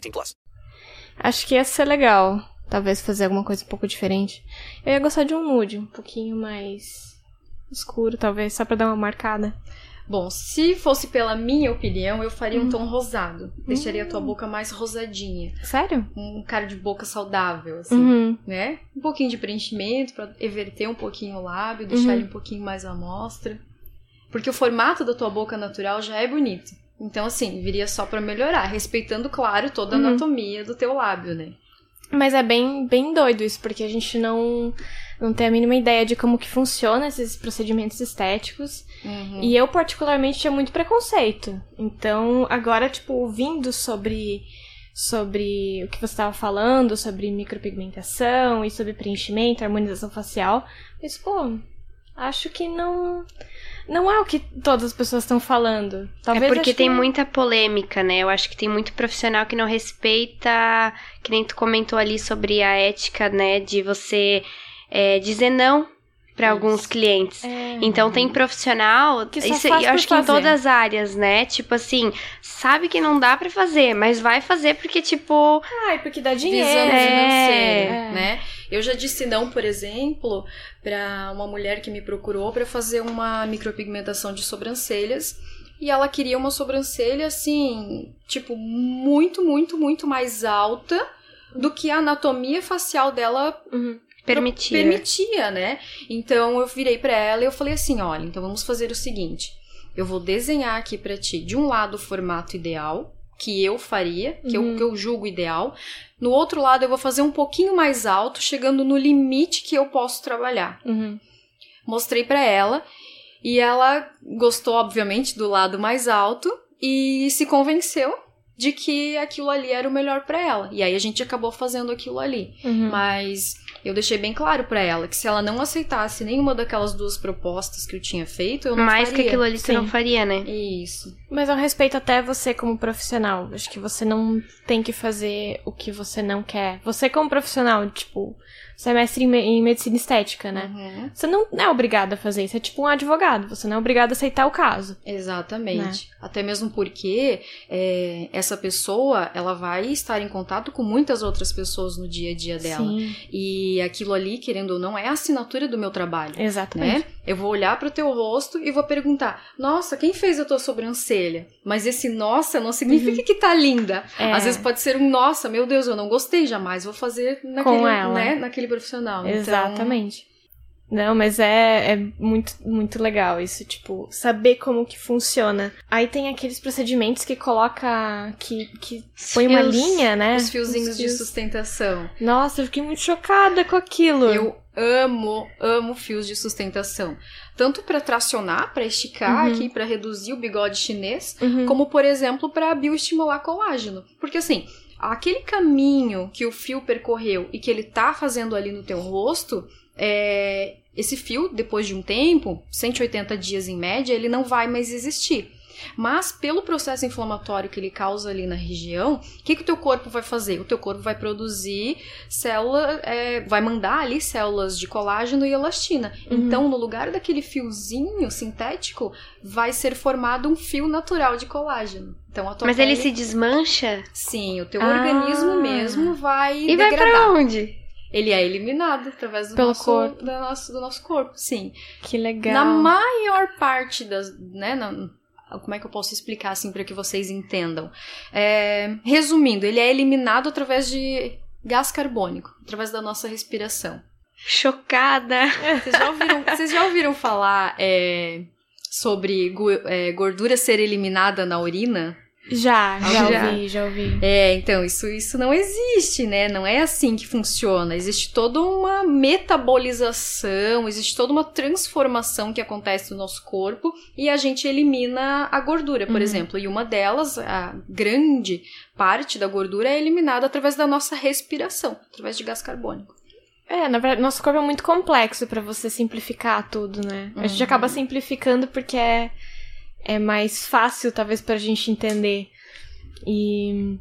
18 plus. Acho que ia ser legal. Talvez fazer alguma coisa um pouco diferente. Eu ia gostar de um nude, um pouquinho mais escuro, talvez, só pra dar uma marcada. Bom, se fosse pela minha opinião, eu faria um tom rosado. Deixaria a tua boca mais rosadinha. Sério? Um cara de boca saudável, assim, Uhum. né? Um pouquinho de preenchimento pra everter um pouquinho o lábio, deixar Uhum. ele um pouquinho mais à mostra. Porque o formato da tua boca natural já é bonito. Então, assim, viria só pra melhorar, respeitando, claro, toda a Uhum. anatomia do teu lábio, né? Mas é bem, bem doido isso, porque a gente não, não tem a mínima ideia de como que funciona esses procedimentos estéticos. Uhum. E eu, particularmente, tinha muito preconceito. Então, agora, tipo, ouvindo sobre, sobre o que você estava falando, sobre micropigmentação e sobre preenchimento, harmonização facial, mas, pô, acho que não. Não é o que todas as pessoas estão falando. Talvez é porque tem muita polêmica, né? Eu acho que tem muito profissional que não respeita, que nem tu comentou ali sobre a ética, né? De você é, dizer não para alguns clientes. É. Então tem profissional, Que só isso faz eu por acho que em fazer. todas as áreas, né? Tipo assim, sabe que não dá pra fazer, mas vai fazer porque tipo, Ai, porque dá dinheiro. É. financeira, É. né? Eu já disse não, por exemplo, para uma mulher que me procurou para fazer uma micropigmentação de sobrancelhas. E ela queria uma sobrancelha assim, tipo, muito, muito, muito mais alta do que a anatomia facial dela Uhum. Permitir. permitia, né? Então eu virei pra ela e eu falei assim, olha, então vamos fazer o seguinte, eu vou desenhar aqui pra ti, de um lado o formato ideal que eu faria, que, Uhum. eu, que eu julgo ideal, no outro lado eu vou fazer um pouquinho mais alto, chegando no limite que eu posso trabalhar. Uhum. Mostrei pra ela e ela gostou, obviamente, do lado mais alto e se convenceu de que aquilo ali era o melhor pra ela. E aí a gente acabou fazendo aquilo ali. Uhum. Mas eu deixei bem claro pra ela que se ela não aceitasse nenhuma daquelas duas propostas que eu tinha feito, eu não Mais que faria. aquilo ali Sim. não faria, né? Isso. Mas eu respeito até você como profissional. Acho que você não tem que fazer o que você não quer. Você como profissional, tipo, você é mestre em, me- em medicina estética, né? Uhum. Você não é obrigado a fazer isso. É tipo um advogado. Você não é obrigado a aceitar o caso. Exatamente. Até mesmo porque é, essa pessoa, ela vai estar em contato com muitas outras pessoas no dia a dia dela. Sim, E aquilo ali, querendo ou não, é a assinatura do meu trabalho. exatamente. né? Eu vou olhar pro teu rosto e vou perguntar: "Nossa, quem fez a tua sobrancelha?" Mas esse nossa não significa que tá linda. É. Às vezes pode ser um nossa, meu Deus, eu não gostei, jamais vou fazer naquele, ela. né, naquele profissional. Então, Exatamente. Não, mas é, é muito, muito legal isso, tipo, saber como que funciona. Aí tem aqueles procedimentos que coloca. que, que põe uma linha, né? os fiozinhos Os de fios. sustentação. Nossa, eu fiquei muito chocada com aquilo. Eu amo, amo fios de sustentação. Tanto para tracionar, para esticar Uhum. aqui, para reduzir o bigode chinês, Uhum. como por exemplo para bioestimular colágeno. Porque assim, aquele caminho que o fio percorreu e que ele tá fazendo ali no teu rosto, é, esse fio, depois de um tempo, 180 dias em média, ele não vai mais existir. Mas pelo processo inflamatório que ele causa ali na região, o que, que o teu corpo vai fazer? O teu corpo vai produzir célula, é, vai mandar ali células de colágeno e elastina. Uhum. Então, no lugar daquele fiozinho sintético, vai ser formado um fio natural de colágeno. Então, Mas ele pele- se desmancha? Sim, o teu Ah. organismo mesmo vai E vai degradar. pra onde? Ele é eliminado através do, Pelo nosso, corpo. da nosso- do nosso corpo, sim. Que legal. Na maior parte das, né, na- como é que eu posso explicar assim para que vocês entendam? É, resumindo, ele é eliminado através de gás carbônico, através da nossa respiração. Chocada! Vocês já ouviram, vocês já ouviram falar é, sobre é, gordura ser eliminada na urina? Já, já, já ouvi, já ouvi. É, então, isso, isso não existe, né? Não é assim que funciona. Existe toda uma metabolização, existe toda uma transformação que acontece no nosso corpo e a gente elimina a gordura, por uhum. exemplo. E uma delas, a grande parte da gordura, é eliminada através da nossa respiração, através de gás carbônico. É, na verdade, nosso corpo é muito complexo para você simplificar tudo, né? Uhum. A gente acaba uhum. simplificando porque é é mais fácil, talvez, pra gente entender. E.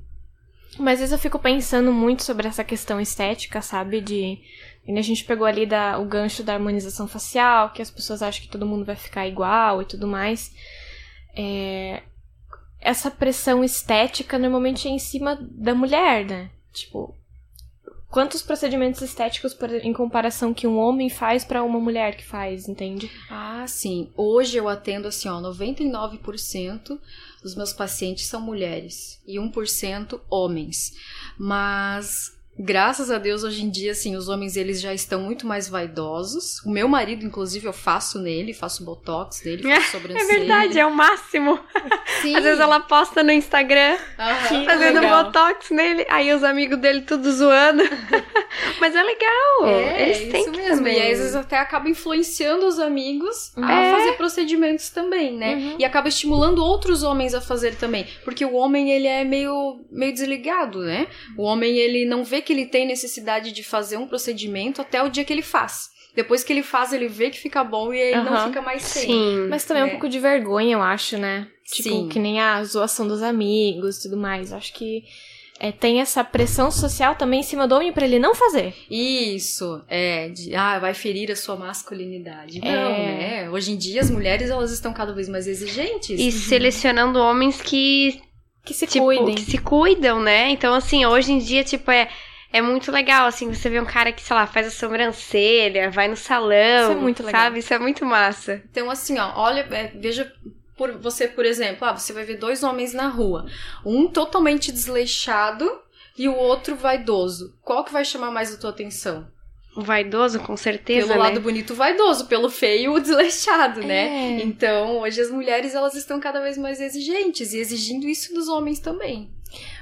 Mas às vezes eu fico pensando muito sobre essa questão estética, sabe? De. A gente pegou ali da, o gancho da harmonização facial, que as pessoas acham que todo mundo vai ficar igual e tudo mais. É, essa pressão estética normalmente é em cima da mulher, né? Tipo, quantos procedimentos estéticos por, em comparação que um homem faz para uma mulher que faz, entende? Ah, sim. Hoje eu atendo assim, ó, 99% dos meus pacientes são mulheres e 1% homens. Mas Graças a Deus, hoje em dia, assim, os homens eles já estão muito mais vaidosos. O meu marido, inclusive, eu faço nele, faço botox nele, faço sobrancelha. É verdade, é o máximo. Sim. Às vezes ela posta no Instagram, uhum, fazendo legal. botox nele, aí os amigos dele tudo zoando. Mas é legal. É, eles é isso mesmo. Também. E aí, às vezes até acaba influenciando os amigos a é. fazer procedimentos também, né? Uhum. E acaba estimulando outros homens a fazer também. Porque o homem, ele é meio, meio desligado, né? O homem, ele não vê que ele tem necessidade de fazer um procedimento até o dia que ele faz. Depois que ele faz, ele vê que fica bom e aí uhum. não fica mais sem. Sim. Mas também é um pouco de vergonha, eu acho, né? Tipo, Sim. que nem a zoação dos amigos e tudo mais. Acho que é, tem essa pressão social também em cima do homem para ele não fazer. Isso, é, de, ah, vai ferir a sua masculinidade. É. Não, né? Hoje em dia as mulheres elas estão cada vez mais exigentes. E selecionando homens que que se tipo, cuidem. Que se cuidam, né? Então assim, hoje em dia tipo é é muito legal, assim, você vê um cara que, sei lá, faz a sobrancelha, vai no salão. Isso é muito legal. Sabe? Isso é muito massa. Então, assim, ó, olha, é, veja por você, por exemplo, ah, você vai ver dois homens na rua. Um totalmente desleixado e o outro vaidoso. Qual que vai chamar mais a tua atenção? O vaidoso, com certeza. Pelo né? lado bonito, vaidoso. Pelo feio, o desleixado, né? é. né? Então, hoje as mulheres elas estão cada vez mais exigentes e exigindo isso dos homens também.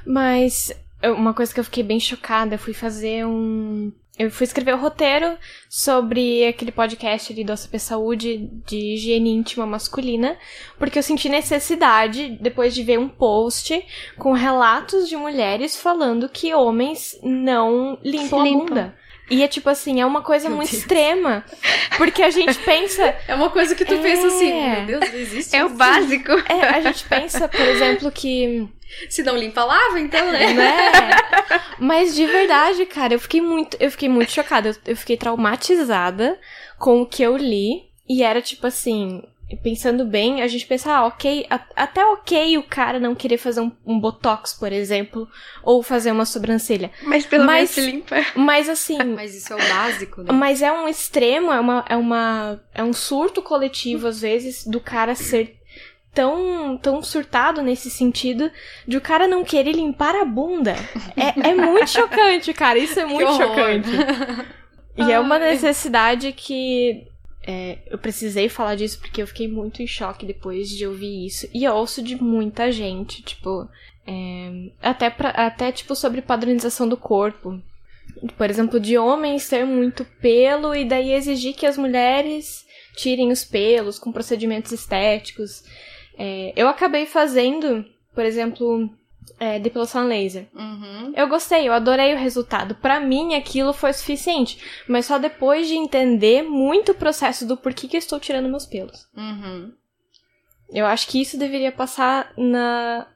Mas uma coisa que eu fiquei bem chocada, eu fui fazer um. Eu fui escrever o roteiro sobre aquele podcast ali do ACP Saúde de higiene íntima masculina, porque eu senti necessidade, depois de ver um post com relatos de mulheres falando que homens não limpam a bunda. E é tipo assim, é uma coisa meu muito Deus. extrema. Porque a gente pensa. É uma coisa que tu é... pensa assim, meu Deus, não existe. É isso. o básico. É, a gente pensa, por exemplo, que se não limpa, lava, então, né? né? Mas de verdade, cara, eu fiquei muito, eu fiquei muito chocada. Eu, eu fiquei traumatizada com o que eu li. E era tipo assim, pensando bem, a gente pensa, ah, ok, a, até ok o cara não querer fazer um, um, botox, por exemplo, ou fazer uma sobrancelha. Mas pelo menos se limpa. Mas assim. mas isso é o básico, né? Mas é um extremo, é uma, é uma. É um surto coletivo, às vezes, do cara ser tão, tão surtado nesse sentido de o cara não querer limpar a bunda. É, é muito chocante, cara. Isso é muito chocante. E é uma necessidade que é, eu precisei falar disso porque eu fiquei muito em choque depois de ouvir isso. E eu ouço de muita gente, tipo, é, até, pra, até tipo sobre padronização do corpo. Por exemplo, de homens ter muito pelo e daí exigir que as mulheres tirem os pelos com procedimentos estéticos. É, eu acabei fazendo, por exemplo, é, depilação laser. Uhum. Eu gostei, eu adorei o resultado. Para mim, aquilo foi suficiente. Mas só depois de entender muito o processo do porquê que eu estou tirando meus pelos. Uhum. Eu acho que isso deveria passar na,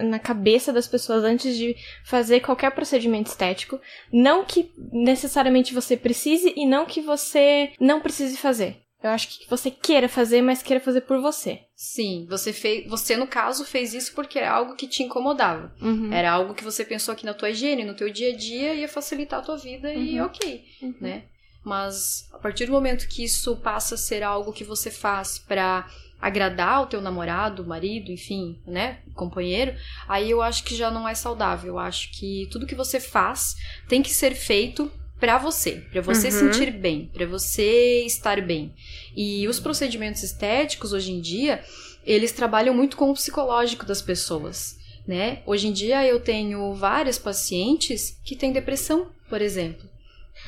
na cabeça das pessoas antes de fazer qualquer procedimento estético. Não que necessariamente você precise e não que você não precise fazer. Eu acho que você queira fazer, mas queira fazer por você. Sim, você fez, você no caso fez isso porque era algo que te incomodava. Uhum. Era algo que você pensou que na tua higiene, no teu dia a dia ia facilitar a tua vida uhum. e ok, uhum. né? Mas a partir do momento que isso passa a ser algo que você faz para agradar o teu namorado, marido, enfim, né, companheiro, aí eu acho que já não é saudável. Eu acho que tudo que você faz tem que ser feito para você, para você Uhum. sentir bem, para você estar bem. E os procedimentos estéticos hoje em dia, eles trabalham muito com o psicológico das pessoas, né? Hoje em dia eu tenho várias pacientes que têm depressão, por exemplo,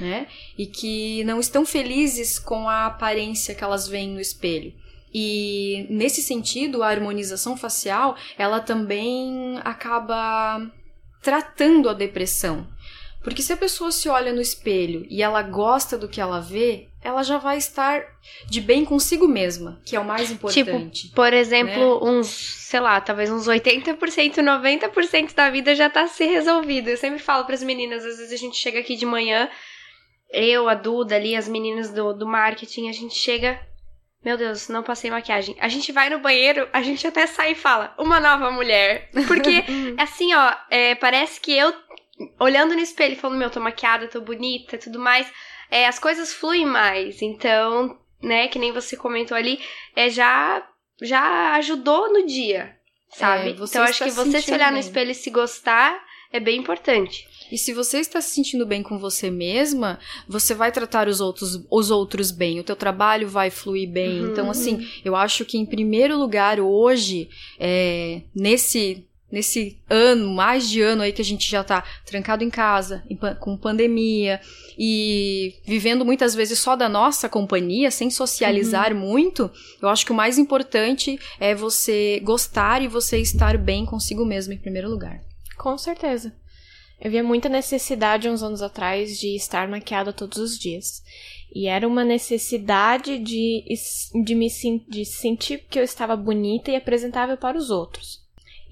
né? E que não estão felizes com a aparência que elas veem no espelho. E nesse sentido, a harmonização facial, ela também acaba tratando a depressão. Porque se a pessoa se olha no espelho e ela gosta do que ela vê, ela já vai estar de bem consigo mesma, que é o mais importante. Por exemplo, Né? uns, sei lá, talvez uns 80%, 90% da vida já tá se resolvido. Eu sempre falo pras meninas, às vezes a gente chega aqui de manhã, eu, a Duda ali, as meninas do, do marketing, a gente chega. Meu Deus, não passei maquiagem. A gente vai no banheiro, a gente até sai e fala, uma nova mulher. Porque, assim, ó, é, parece que eu, olhando no espelho e falando, meu, tô maquiada, tô bonita tudo mais, é, as coisas fluem mais. Então, né, que nem você comentou ali, é, já, já ajudou no dia, sabe? É, então, acho que você se olhar no bem. espelho e se gostar é bem importante. E se você está se sentindo bem com você mesma, você vai tratar os outros, os outros bem, o teu trabalho vai fluir bem. Uhum. Então, assim, eu acho que em primeiro lugar hoje, é, nesse nesse ano, mais de ano aí que a gente já tá trancado em casa, em com pandemia e vivendo muitas vezes só da nossa companhia, sem socializar muito, eu acho que o mais importante é você gostar e você estar bem consigo mesmo em primeiro lugar. Com certeza. Eu via muita necessidade uns anos atrás de estar maquiada todos os dias. E era uma necessidade de, de me de sentir que eu estava bonita e apresentável para os outros.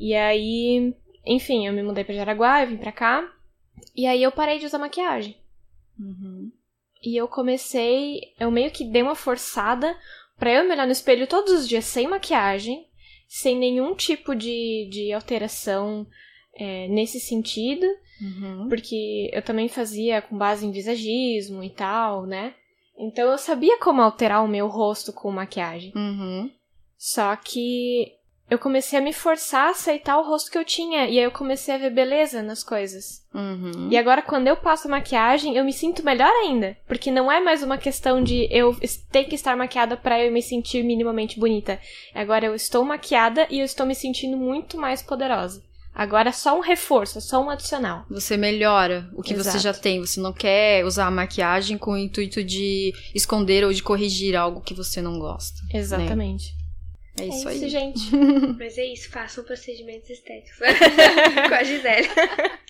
E aí, enfim, eu me mudei para Jaraguá, eu vim pra cá. E aí eu parei de usar maquiagem. E eu comecei, eu meio que dei uma forçada pra eu me olhar no espelho todos os dias sem maquiagem, sem nenhum tipo de, de alteração é, nesse sentido, Uhum. porque eu também fazia com base em visagismo e tal, né? Então eu sabia como alterar o meu rosto com maquiagem. Uhum. Só que eu comecei a me forçar a aceitar o rosto que eu tinha, e aí eu comecei a ver beleza nas coisas. Uhum. E agora, quando eu passo maquiagem, eu me sinto melhor ainda. Porque não é mais uma questão de eu ter que estar maquiada pra eu me sentir minimamente bonita. Agora eu estou maquiada e eu estou me sentindo muito mais poderosa. Agora é só um reforço, é só um adicional. Você melhora o que você Exato. já tem. Você não quer usar a maquiagem com o intuito de esconder ou de corrigir algo que você não gosta. Exatamente. É isso é aí. isso, gente. Mas é isso, façam procedimentos estéticos. Com a Gisele.